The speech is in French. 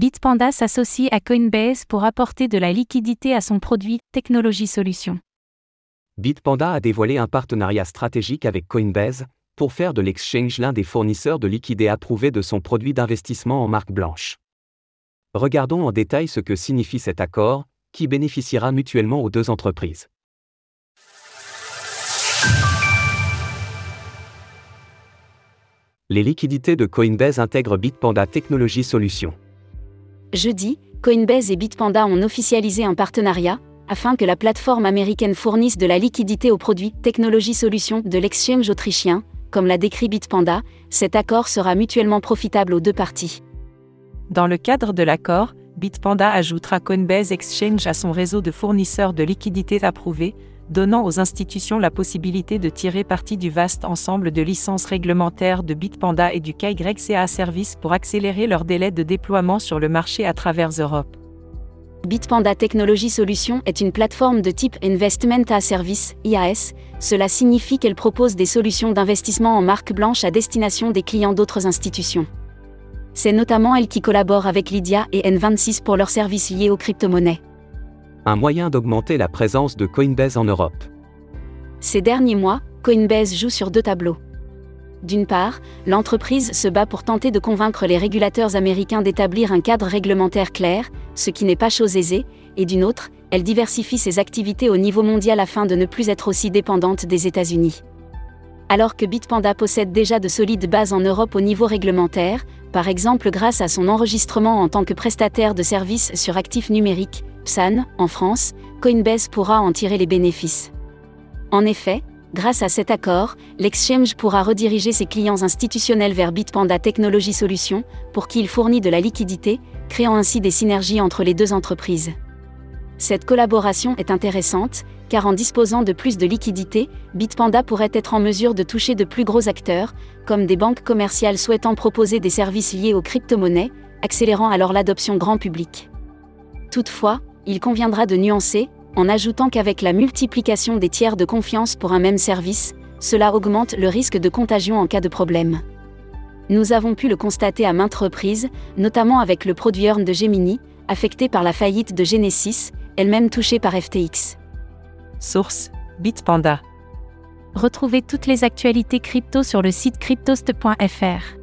Bitpanda s'associe à Coinbase pour apporter de la liquidité à son produit Technologie Solutions. Bitpanda a dévoilé un partenariat stratégique avec Coinbase pour faire de l'exchange l'un des fournisseurs de liquidités approuvés de son produit d'investissement en marque blanche. Regardons en détail ce que signifie cet accord, qui bénéficiera mutuellement aux deux entreprises. Les liquidités de Coinbase intègrent Bitpanda Technology Solutions. Jeudi, Coinbase et Bitpanda ont officialisé un partenariat, afin que la plateforme américaine fournisse de la liquidité aux produits Technologie Solutions de l'exchange autrichien, comme l'a décrit Bitpanda, cet accord sera mutuellement profitable aux deux parties. Dans le cadre de l'accord, Bitpanda ajoutera Coinbase Exchange à son réseau de fournisseurs de liquidités approuvés, donnant aux institutions la possibilité de tirer parti du vaste ensemble de licences réglementaires de Bitpanda et du KYCA Service pour accélérer leur délai de déploiement sur le marché à travers Europe. Bitpanda Technology Solutions est une plateforme de type Investment Service, IAS. Cela signifie qu'elle propose des solutions d'investissement en marque blanche à destination des clients d'autres institutions. C'est notamment elle qui collabore avec Lydia et N26 pour leurs services liés aux crypto-monnaies un moyen d'augmenter la présence de Coinbase en Europe. Ces derniers mois, Coinbase joue sur deux tableaux. D'une part, l'entreprise se bat pour tenter de convaincre les régulateurs américains d'établir un cadre réglementaire clair, ce qui n'est pas chose aisée, et d'une autre, elle diversifie ses activités au niveau mondial afin de ne plus être aussi dépendante des États-Unis. Alors que Bitpanda possède déjà de solides bases en Europe au niveau réglementaire, par exemple grâce à son enregistrement en tant que prestataire de services sur actifs numériques, PSAN, en France, Coinbase pourra en tirer les bénéfices. En effet, grâce à cet accord, l'exchange pourra rediriger ses clients institutionnels vers Bitpanda Technology Solutions, pour qui il fournit de la liquidité, créant ainsi des synergies entre les deux entreprises. Cette collaboration est intéressante, car en disposant de plus de liquidité, Bitpanda pourrait être en mesure de toucher de plus gros acteurs, comme des banques commerciales souhaitant proposer des services liés aux crypto-monnaies, accélérant alors l'adoption grand public. Toutefois, il conviendra de nuancer, en ajoutant qu'avec la multiplication des tiers de confiance pour un même service, cela augmente le risque de contagion en cas de problème. Nous avons pu le constater à maintes reprises, notamment avec le produit Earn de Gemini, affecté par la faillite de Genesis, elle-même touchée par FTX. Source Bitpanda. Retrouvez toutes les actualités crypto sur le site cryptost.fr.